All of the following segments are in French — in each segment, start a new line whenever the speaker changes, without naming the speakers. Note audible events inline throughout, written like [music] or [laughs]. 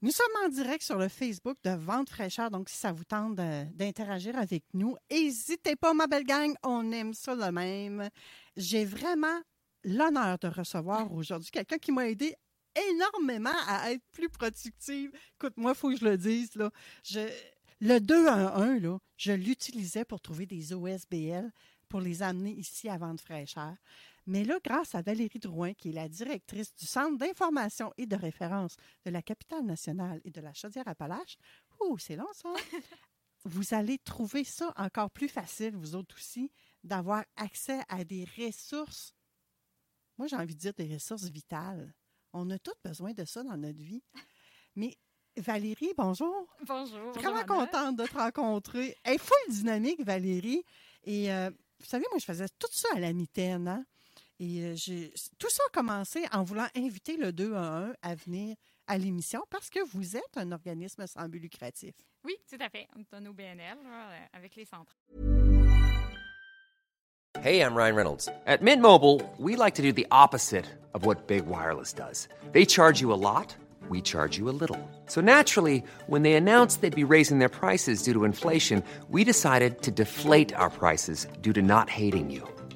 Nous sommes en direct sur le Facebook de Vente fraîcheur, donc si ça vous tente d'interagir avec nous, n'hésitez pas, ma belle gang, on aime ça le même. J'ai vraiment l'honneur de recevoir aujourd'hui quelqu'un qui m'a aidé énormément à être plus productive. Écoute, moi, il faut que je le dise. Là. Je, le 2 en 1, là, je l'utilisais pour trouver des OSBL pour les amener ici à Vente fraîcheur. Mais là, grâce à Valérie Drouin, qui est la directrice du Centre d'information et de référence de la capitale nationale et de la Chaudière-Appalaches, ouh, c'est long ça, [laughs] vous allez trouver ça encore plus facile, vous autres aussi, d'avoir accès à des ressources. Moi, j'ai envie de dire des ressources vitales. On a tous besoin de ça dans notre vie. Mais Valérie, bonjour.
Bonjour.
Vraiment contente de te rencontrer. Elle est full dynamique, Valérie. Et euh, vous savez, moi, je faisais tout ça à la mitaine. Hein? Et euh, tout ça a commencé en voulant inviter le 2 à 1 à venir à l'émission parce que vous êtes un organisme sans but lucratif.
Oui, tout à fait. On est un OBNL là, avec les centres.
Hey, I'm Ryan Reynolds. At Mint Mobile, we like to do the opposite of what Big Wireless does. They charge you a lot, we charge you a little. So naturally, when they announced they'd be raising their prices due to inflation, we decided to deflate our prices due to not hating you.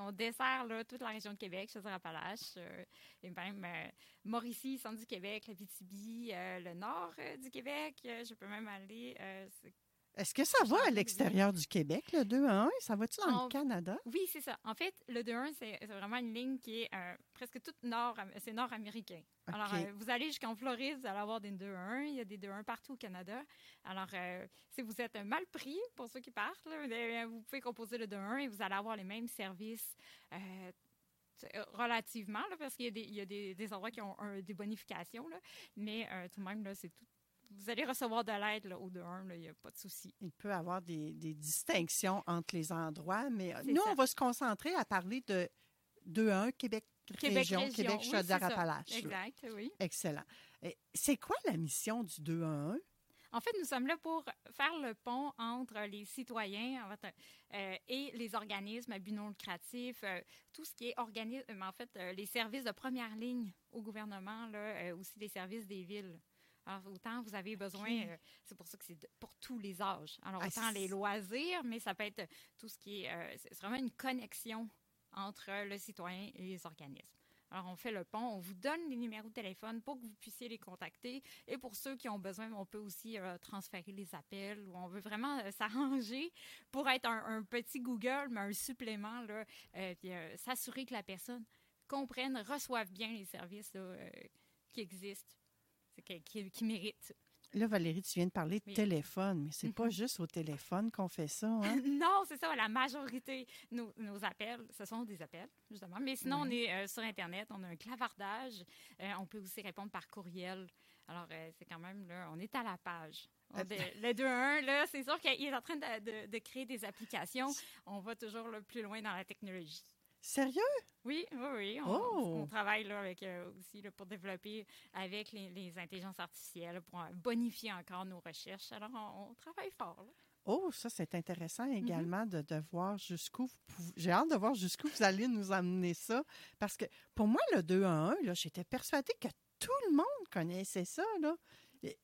on, dessert toute la région de Québec, Chaudière-Appalaches, euh, et même euh, Mauricie, centre du Québec, la BTB, euh, le nord du Québec. Je peux même aller
est-ce que ça va à l'extérieur du Québec, le 2 à 1? Ça va-tu dans le Canada?
Oui, c'est ça. En fait, le 2 à 1, c'est vraiment une ligne qui est euh, presque toute nord, c'est nord-américain. Alors, euh, vous allez jusqu'en Floride, vous allez avoir des 2 à 1. Il y a des 2 à 1 partout au Canada. Alors, euh, si vous êtes mal pris, pour ceux qui partent, vous pouvez composer le 2 à 1 et vous allez avoir les mêmes services relativement, parce qu'il y a, des, endroits qui ont des bonifications, mais tout de même, c'est tout vous allez recevoir de l'aide au de 1, il n'y a pas de souci.
Il peut y avoir des, distinctions entre les endroits, mais nous, on va se concentrer à parler de 2-1 Québec, Québec Région, Québec Chaudière-Appalaches.
exact, oui.
Excellent. C'est quoi la mission du 2 1?
En fait, nous sommes là pour faire le pont entre les citoyens euh, et les organismes à but non lucratif, euh, tout ce qui est organisme, en fait, euh, les services de première ligne au gouvernement, là, aussi les services des villes. Alors, autant vous avez besoin, euh, c'est pour ça que c'est pour tous les âges. Alors, ah, autant les loisirs, mais ça peut être tout ce qui est. Euh, c'est vraiment une connexion entre le citoyen et les organismes. Alors, on fait le pont, on vous donne les numéros de téléphone pour que vous puissiez les contacter. Et pour ceux qui ont besoin, on peut aussi euh, transférer les appels ou on veut vraiment s'arranger pour être un, petit Google, mais un supplément, là, puis s'assurer que la personne comprenne, reçoive bien les services qui existent qui, qui, mérite.
Là, Valérie, tu viens de parler de
Oui.
téléphone, mais c'est pas
Mhm.
juste au téléphone qu'on fait ça. Hein? [laughs]
non, c'est ça. La majorité, nos, nos appels, ce sont des appels, justement. Mais sinon, on est euh, sur Internet, on a un clavardage. Euh, on peut aussi répondre par courriel. Alors, euh, c'est quand même, là, on est à la page. On- de- le 2-1, là, c'est sûr qu'il est en train de, de- de créer des applications. On va toujours le plus loin dans la technologie.
Sérieux?
Oui, oui, oui. On,
Oh!
on travaille là, avec, euh, aussi là, pour développer avec les, les intelligences artificielles, pour euh, bonifier encore nos recherches. Alors, on, on travaille fort. là.
Oh, ça, c'est intéressant
Mhm.
également de, de voir jusqu'où vous pouvez- J'ai hâte de voir jusqu'où vous allez nous amener ça. Parce que pour moi, le 2 à 1, là, j'étais persuadée que tout le monde connaissait ça. Là. Et-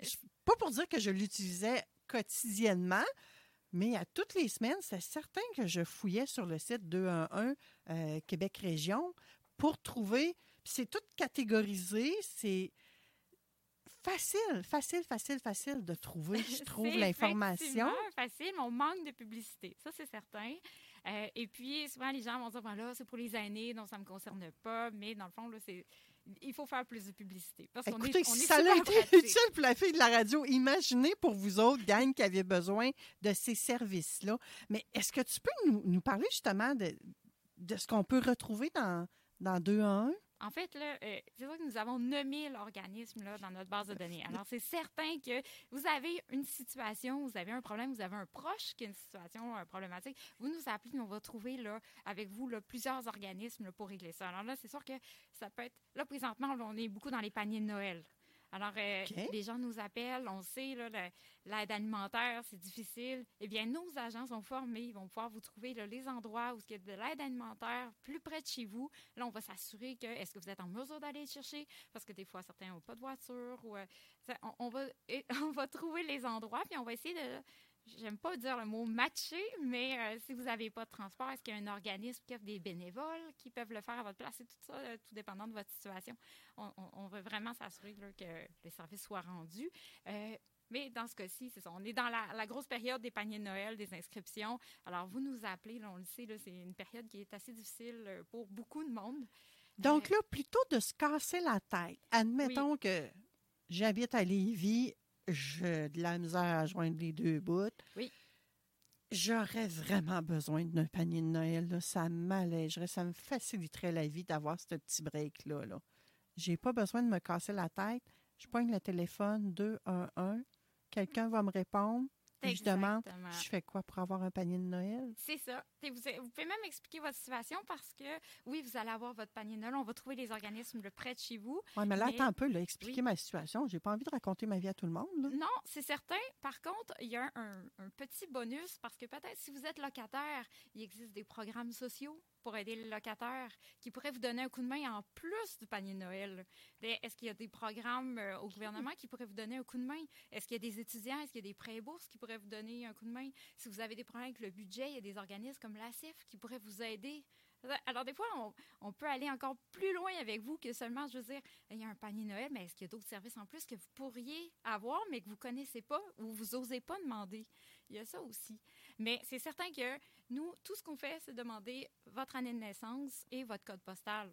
je- Pas pour dire que je l'utilisais quotidiennement, mais à toutes les semaines, c'est certain que je fouillais sur le site 211 euh, Québec Région pour trouver. c'est tout catégorisé, c'est facile, facile, facile, facile de trouver, je [laughs] trouve, l'information.
facile, mais on manque de publicité. Ça, c'est certain. Euh, et puis, souvent, les gens vont dire, voilà, c'est pour les aînés, donc ça ne me concerne pas. Mais dans le fond, là, c'est... il faut faire plus de publicité. Parce qu'on est,
Écoutez,
on
si
est
ça a été
pratique.
utile pour la fille de la radio, imaginez pour vous autres, gang, qui avaient besoin de ces services-là. Mais est-ce que tu peux nous, nous parler justement de, de ce qu'on peut retrouver dans, dans 2 en 1?
En fait, là, euh, c'est vrai que nous avons 9000 organismes là, dans notre base de données. Alors, c'est certain que vous avez une situation, vous avez un problème, vous avez un proche qui a une situation euh, problématique. Vous nous appelez, on va trouver là, avec vous plusieurs organismes pour régler ça. Alors là, c'est sûr que ça peut être. Là, présentement, on est beaucoup dans les paniers de Noël. Alors, euh, les gens nous appellent, on sait, l'aide alimentaire, c'est difficile. Eh bien, nos agents sont formés, ils vont pouvoir vous trouver là, les endroits où il y a de l'aide alimentaire plus près de chez vous. Là, on va s'assurer que est-ce que vous êtes en mesure d'aller le chercher, parce que des fois, certains n'ont pas de voiture. Ou, euh, on, on va, [laughs] on va trouver les endroits, puis on va essayer de... J'aime pas dire le mot matcher, mais euh, si vous n'avez pas de transport, est-ce qu'il y a un organisme qui offre des bénévoles qui peuvent le faire à votre place? Et tout ça, euh, tout dépendant de votre situation? On, on- on veut vraiment s'assurer que les services soient rendus. Euh, mais dans ce cas-ci, c'est ça. On est dans la, la grosse période des paniers de Noël, des inscriptions. Alors, vous nous appelez, là, on le sait, c'est une période qui est assez difficile euh, pour beaucoup de monde.
Donc là, plutôt de se casser la tête, admettons que j'habite à Lévis, j'ai de la misère à joindre les deux bouts.
Oui.
J'aurais vraiment besoin d'un panier de Noël. là. Ça m'allégerait, ça me faciliterait la vie d'avoir ce petit break-là. Là. J'ai pas besoin de me casser la tête. Je pogne le téléphone 211. Quelqu'un va me répondre. Puis je demande,
Exactement.
je fais quoi pour avoir un panier de Noël?
C'est ça. Vous, vous pouvez même expliquer votre situation parce que, oui, vous allez avoir votre panier de Noël. On va trouver les organismes le près de chez vous.
Oui, mais là,
Mais-
attends un peu, là, expliquer
Oui.
ma situation. J'ai pas envie de raconter ma vie à tout le monde. là.
Non, c'est certain. Par contre, il y a un, un petit bonus parce que peut-être si vous êtes locataire, il existe des programmes sociaux pour aider les locataires qui pourraient vous donner un coup de main en plus du panier de Noël. Est-ce qu'il y a des programmes euh, au gouvernement qui pourraient vous donner un coup de main? Est-ce qu'il y a des étudiants? Est-ce qu'il y a des prêts bourses qui pourraient vous donner un coup de main? Si vous avez des problèmes avec le budget, il y a des organismes comme l'ACIF qui pourraient vous aider. Alors, des fois, on, peut aller encore plus loin avec vous que seulement, je veux dire, il y a un panier Noël, mais est-ce qu'il y a d'autres services en plus que vous pourriez avoir, mais que vous ne connaissez pas ou vous n'osez pas demander? Il y a ça aussi. Mais c'est certain que nous, tout ce qu'on fait, c'est demander votre année de naissance et votre code postal.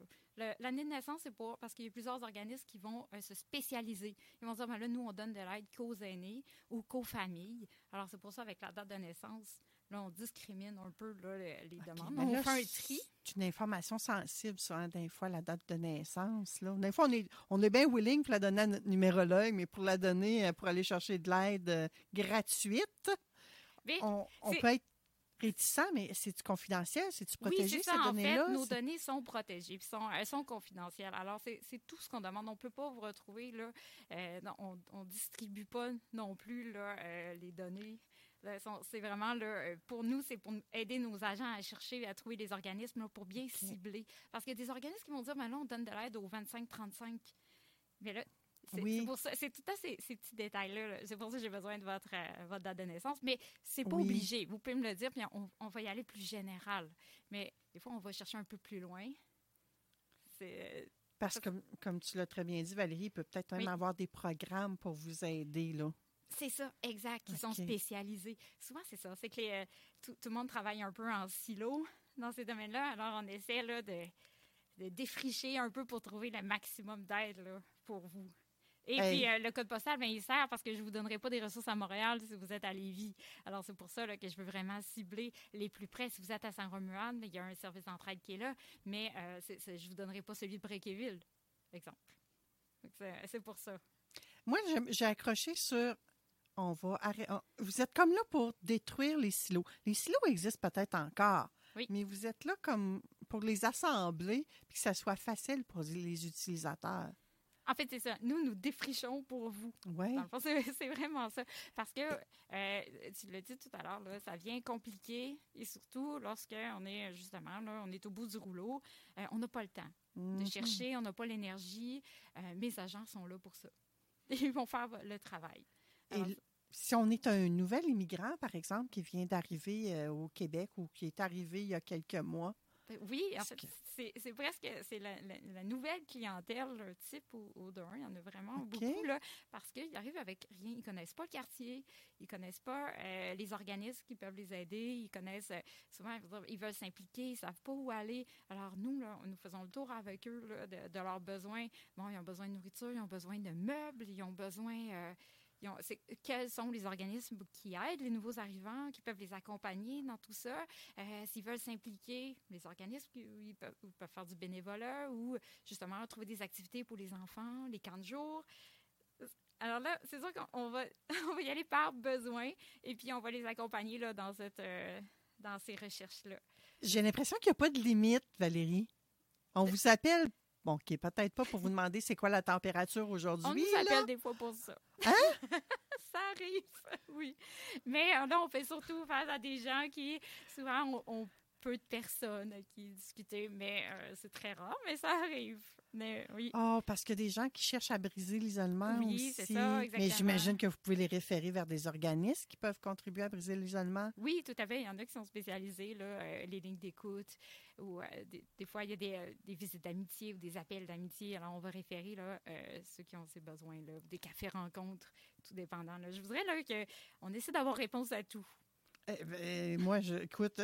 L'année de naissance, c'est pour parce qu'il y a plusieurs organismes qui vont euh, se spécialiser. Ils vont dire, ben là, nous, on donne de l'aide qu'aux aînés ou qu'aux familles. Alors, c'est pour ça, avec la date de naissance, là, on discrimine un peu là, le- les demandes.
mais
on
là,
fait un tri.
C'est une information sensible, hein, des fois, la date de naissance. Là. Des fois, on est, on est bien willing pour la donner à notre numérologue, mais pour la donner, euh, pour aller chercher de l'aide euh, gratuite,
Mais
on, peut être réticent, mais c'est-tu confidentiel? C'est-tu protégé,
oui, ça.
ces
En fait,
données-là?
nos
C'est-
données sont protégées, puis sont, elles sont confidentielles. Alors, c'est tout ce qu'on demande. On ne peut pas vous retrouver, là, euh, non, on ne distribue pas non plus là, euh, les données. C'est vraiment, là, euh, pour nous, c'est pour aider nos agents à chercher, à trouver des organismes là, pour bien cibler. Parce qu'il y a des organismes qui vont dire, mais là, on donne de l'aide aux 25-35. Mais là, c'est
Oui.
pour ça, c'est tout à ces, ces petits détails-là. là. C'est pour ça que j'ai besoin de votre, euh, votre date de naissance. Mais c'est pas
Oui.
obligé. Vous pouvez me le dire, puis on, on va y aller plus général. Mais des fois, on va chercher un peu plus loin. C'est
Parce que, comme tu l'as très bien dit, Valérie, il peut peut-être même
Oui.
avoir des programmes pour vous aider. Là.
c'est ça, exact. Ils sont spécialisés. Souvent, c'est ça. C'est que les, euh, tout, tout le monde travaille un peu en silo dans ces domaines-là. Alors, on essaie là, de, de défricher un peu pour trouver le maximum d'aide là, pour vous. Et
Hey.
puis, euh, le code postal, ben, il sert parce que je ne vous donnerai pas des ressources à Montréal si vous êtes à Lévis. Alors, c'est pour ça là, que je veux vraiment cibler les plus près. Si vous êtes à Saint-Romuald, il y a un service d'entraide qui est là, mais euh, je ne vous donnerai pas celui de Bréquéville, exemple. C'est pour ça.
Moi, j'ai- j'ai accroché sur. On va arrêter. Vous êtes comme là pour détruire les silos. Les silos existent peut-être encore,
Oui.
mais vous êtes là comme pour les assembler puis que ça soit facile pour les utilisateurs.
En fait, c'est ça. Nous, nous défrichons pour vous.
Oui. [laughs]
C'est vraiment ça. Parce que, euh, tu l'as dit tout à l'heure, ça vient compliqué. Et surtout, lorsqu'on est justement, là, on est au bout du rouleau, euh, on n'a pas le temps de
Mhm.
chercher, on n'a pas l'énergie. Euh, mes agents sont là pour ça. [laughs] Ils vont faire le travail.
Et
Alors,
si on est un nouvel immigrant, par exemple, qui vient d'arriver au Québec ou qui est arrivé il y a quelques mois,
Oui, en fait, c'est presque c'est la, la- la nouvelle clientèle le type au, au. Il y en a vraiment beaucoup là, parce qu'ils arrivent avec rien. Ils connaissent pas le quartier, ils connaissent pas euh, les organismes qui peuvent les aider. Ils connaissent euh, souvent, ils veulent s'impliquer, ils savent pas où aller. Alors nous, là, nous faisons le tour avec eux là, de, de leurs besoins. Bon, ils ont besoin de nourriture, ils ont besoin de meubles, ils ont besoin. euh, quels sont les organismes qui aident les nouveaux arrivants, qui peuvent les accompagner dans tout ça? Euh, S'ils veulent s'impliquer, les organismes ils peuvent, faire du bénévolat ou justement trouver des activités pour les enfants, les camps de jour. Alors là, c'est sûr qu'on on va, [laughs] on va y aller par besoin et puis on va les accompagner là, dans, cette, euh, dans ces recherches-là.
j'ai l'impression qu'il n'y a pas de limite, Valérie. On vous appelle, bon, qui est peut-être pas pour vous demander c'est quoi la température aujourd'hui.
On nous appelle des fois pour ça.
Hein? [laughs]
ça arrive, oui. Mais euh, là, on fait surtout face à des gens qui, souvent, ont, ont peu de personnes à qui discuter, mais euh, c'est très rare, mais ça arrive. Mais oui.
Oh, parce qu'il y a des gens qui cherchent à briser l'isolement
Oui,
aussi.
c'est ça,
Mais j'imagine que vous pouvez les référer vers des organismes qui peuvent contribuer à briser l'isolement.
Oui, tout à fait. Il y en a qui sont spécialisés, là, euh, les lignes d'écoute, ou euh, des, des fois, il y a des, des visites d'amitié ou des appels d'amitié. Alors, on va référer là, ceux qui ont ces besoins-là, des cafés-rencontres, tout dépendant. là. Je voudrais là, qu'on essaie d'avoir réponse à tout.
Eh ben, moi, je, écoute,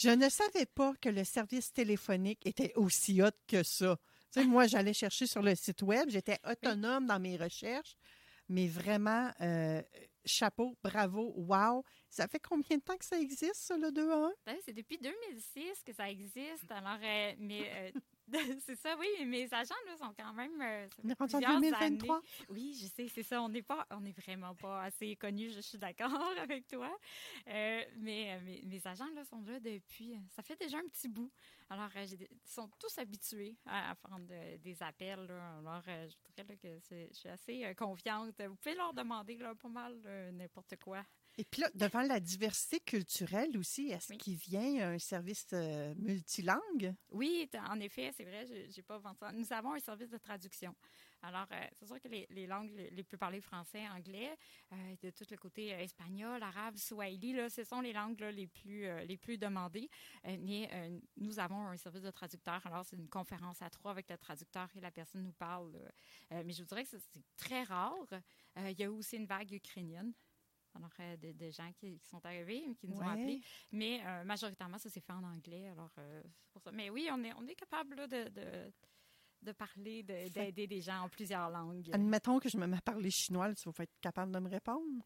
je ne savais pas que le service téléphonique était aussi hot que ça. Tu sais, moi, j'allais chercher sur le site web, j'étais autonome dans mes recherches, mais vraiment, euh, chapeau, bravo, wow. Ça fait combien de temps que ça existe, ça, le 2 à 1?
Ben, C'est depuis 2006 que ça existe. Alors, euh, mais euh, [laughs] c'est ça, oui. mais Mes agents là, sont quand même.
On est en
plusieurs
2023.
années. Oui, je sais, c'est ça. On n'est pas, on n'est vraiment pas assez connus. Je suis d'accord [laughs] avec toi. Euh, mais euh, mes, mes agents là sont là depuis. Ça fait déjà un petit bout. Alors, euh, ils sont tous habitués à, à prendre euh, des appels. là. Alors, euh, je dirais là, que c'est- je suis assez euh, confiante. Vous pouvez leur demander là, pas mal euh, n'importe quoi.
Et puis là, devant la diversité culturelle aussi, est-ce
Oui.
qu'il vient un service euh, multilingue?
Oui, en effet, c'est vrai, je j'ai pas inventé ça. Nous avons un service de traduction. Alors, euh, c'est sûr que les, les langues les plus parlées français, anglais, euh, de tout le côté euh, espagnol, arabe, swahili, là, ce sont les langues là, les, plus, euh, les plus demandées. Mais nous avons un service de traducteur. Alors, c'est une conférence à trois avec le traducteur et la personne nous parle. mais je vous dirais que c'est très rare. Il y a aussi une vague ukrainienne. Alors, euh, de, de gens qui, qui sont arrivés, qui nous ont appelés. Mais euh, majoritairement, ça s'est fait en anglais. Alors, euh, c'est pour ça. Mais oui, on est, on est capable là, de, de, de parler, de- d'aider des gens en plusieurs langues.
Admettons que je me mets à parler chinois, tu vas être capable de me répondre?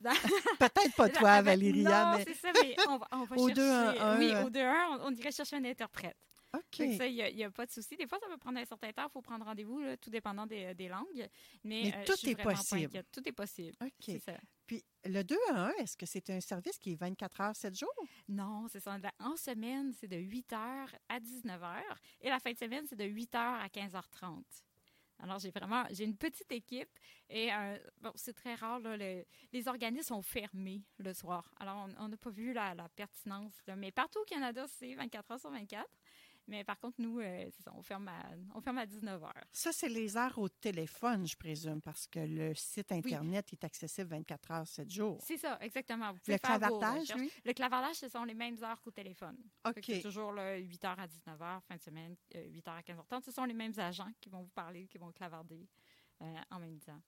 [laughs] Peut-être pas toi, Valéria,
non,
mais...
c'est ça, mais on va, on va
Au
chercher.
deux un,
oui,
euh.
au 2 1, on, on irait chercher un interprète.
OK.
Il n'y a, pas de souci. Des fois, ça peut prendre un certain temps. Il faut prendre rendez-vous, tout dépendant des, des langues. Mais,
Mais
euh,
tout
je
est possible.
Tout est possible.
OK.
ça.
Puis le 2 à 1, est-ce que c'est un service qui est 24 heures, 7 jours?
Non, c'est ça. En semaine, c'est de 8 h à 19 h. Et la fin de semaine, c'est de 8 h à 15h30. Alors, j'ai vraiment, j'ai une petite équipe et euh, bon, c'est très rare, là, le- les organismes sont fermés le soir. Alors, on on n'a pas vu la, la pertinence. là. Mais partout au Canada, c'est 24 heures sur 24. Mais par contre, nous, euh, ça, on ferme à, on ferme à 19 h.
Ça, c'est les heures au téléphone, je présume, parce que le site Internet est accessible 24 heures, 7 jours.
C'est ça, exactement. Vous
Le clavardage, lui?
Le clavardage, ce sont les mêmes heures qu'au téléphone.
OK.
C'est toujours là, 8 h à 19 h, fin de semaine, 8 h à 15 h 30 Ce sont les mêmes agents qui vont vous parler, qui vont clavarder euh, en même temps.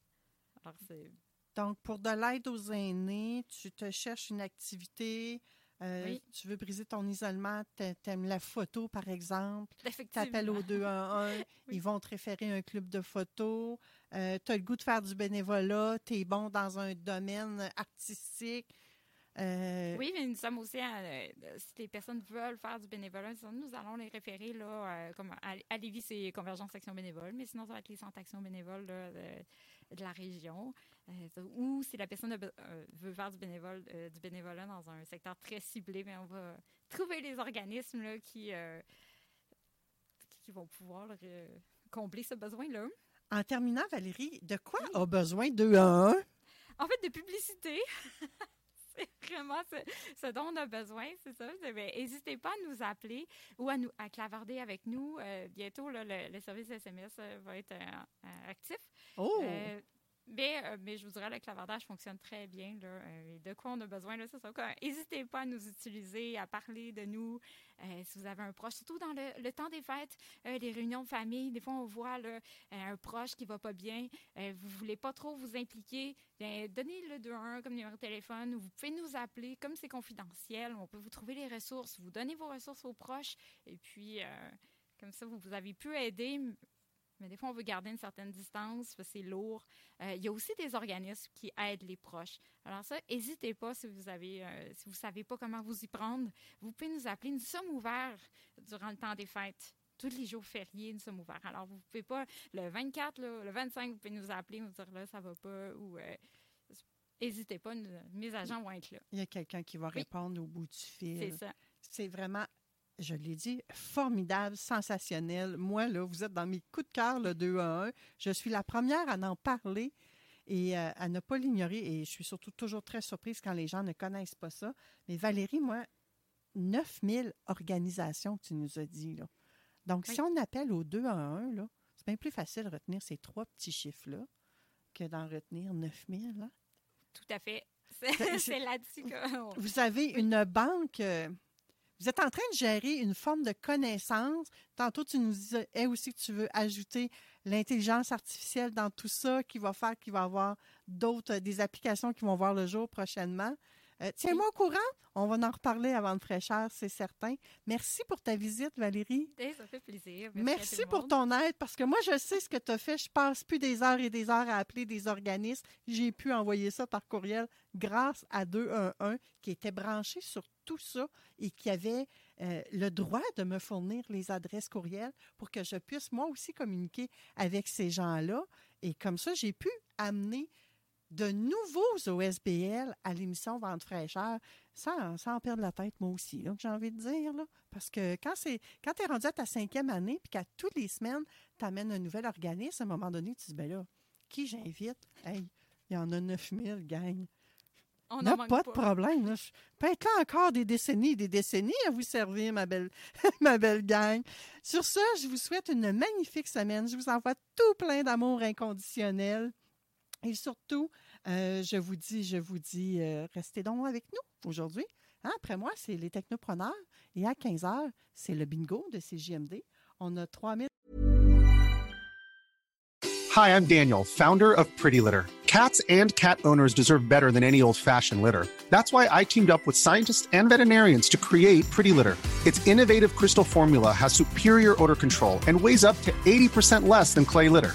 Alors, c'est.
Donc, pour de l'aide aux aînés, tu te cherches une activité Euh,
Oui.
Tu veux briser ton isolement, t'a- t'aimes la photo, par exemple. T'appelles au 211, [laughs] ils vont te référer à un club de photos. Euh, tu as le goût de faire du bénévolat, tu es bon dans un domaine artistique. Euh,
Oui, mais nous sommes aussi, à, euh, si les personnes veulent faire du bénévolat, nous allons les référer, là, comme à, à Lévis, c'est Convergence Action Bénévole, mais sinon, ça va être les centres Action Bénévole là, de, de la région. Euh, ou si la personne euh, veut faire du, bénévole, euh, du bénévolat dans un secteur très ciblé, mais on va trouver les organismes là, qui, qui vont pouvoir combler ce besoin-là.
En terminant, Valérie, de quoi a besoin 211?
En fait, de publicité. [laughs] [laughs] c'est vraiment ce, ce dont on a besoin, c'est ça. N'hésitez pas à nous appeler ou à, nous, à clavarder avec nous. Euh, bientôt, là, le, le service SMS euh, va être euh, actif.
Oh!
Euh, mais, je vous dirais, le clavardage fonctionne très bien. Là, euh, de quoi on a besoin, là, c'est. N'hésitez pas à nous utiliser, à parler de nous. Euh, si vous avez un proche, surtout dans le, temps des fêtes, les réunions de famille, des fois, on voit là, un proche qui va pas bien. vous voulez pas trop vous impliquer. Donnez le 2-1 comme numéro de téléphone. ou Vous pouvez nous appeler. Comme c'est confidentiel, on peut vous trouver les ressources. Vous donnez vos ressources aux proches. Et puis, comme ça, vous, vous avez pu aider. Mais des fois, on veut garder une certaine distance, c'est lourd. Euh, il y a aussi des organismes qui aident les proches. Alors ça, n'hésitez pas si vous avez, euh, si vous savez pas comment vous y prendre. Vous pouvez nous appeler. Nous sommes ouverts durant le temps des fêtes. Tous les jours fériés, nous sommes ouverts. Alors, vous pouvez pas, le 24, là, le 25, vous pouvez nous appeler, nous dire là, ça va pas, ou euh, n'hésitez pas, nous- mes agents vont être là.
Il y a quelqu'un qui va
Oui.
répondre au bout du fil.
C'est ça.
C'est vraiment, je l'ai dit, formidable, sensationnel. Moi, là, vous êtes dans mes coups de cœur, le 2 à 1. Je suis la première à en parler et euh, à ne pas l'ignorer. Et je suis surtout toujours très surprise quand les gens ne connaissent pas ça. Mais Valérie, moi, 9000 organisations que tu nous as dit. Là. Donc,
Oui.
si on appelle au 2 à 1, là, c'est bien plus facile de retenir ces trois petits chiffres-là que d'en retenir 9000. Là.
Tout à fait.
C'est- [laughs]
là-dessus qu'on...
Vous avez une banque. euh, vous êtes en train de gérer une forme de connaissance. Tantôt, tu nous disais aussi que tu veux ajouter l'intelligence artificielle dans tout ça, qui va faire qu'il va y avoir d'autres, euh, des applications qui vont voir le jour prochainement. Euh, Tiens-moi au courant? On va en reparler avant de fraîcheur, c'est certain. Merci pour ta visite, Valérie.
Eh, Ça fait plaisir.
Merci pour ton aide parce que moi, je sais ce que tu as fait. Je passe plus des heures et des heures à appeler des organismes. J'ai pu envoyer ça par courriel grâce à 211 qui était branché sur tout ça et qui avait euh, le droit de me fournir les adresses courriel pour que je puisse moi aussi communiquer avec ces gens-là. Et comme ça, j'ai pu amener de nouveaux OSBL à l'émission Vente fraîcheur sans, sans perdre la tête, moi aussi, que j'ai envie de dire. Là. Parce que quand c'est quand tu es rendu à ta cinquième année puis qu'à toutes les semaines, tu amènes un nouvel organisme, à un moment donné, tu te dis, ben là, qui j'invite? Hey, il y en a 9000, gang.
On
n'a pas de problème. Là. Je peux être là encore des décennies et des décennies à vous servir, ma belle, [laughs] ma belle gang. Sur ce, je vous souhaite une magnifique semaine. Je vous envoie tout plein d'amour inconditionnel. Et surtout, euh, je vous dis, je vous dis, euh, restez donc avec nous aujourd'hui. Hein, après moi, c'est les technopreneurs. Et à 15 heures, c'est le bingo de CJMD. On a 3000
Hi, I'm Daniel, founder of Pretty Litter. Cats and cat owners deserve better than any old fashioned litter. That's why I teamed up with scientists and veterinarians to create Pretty Litter. Its innovative crystal formula has superior odor control and weighs up to 80% less than clay litter.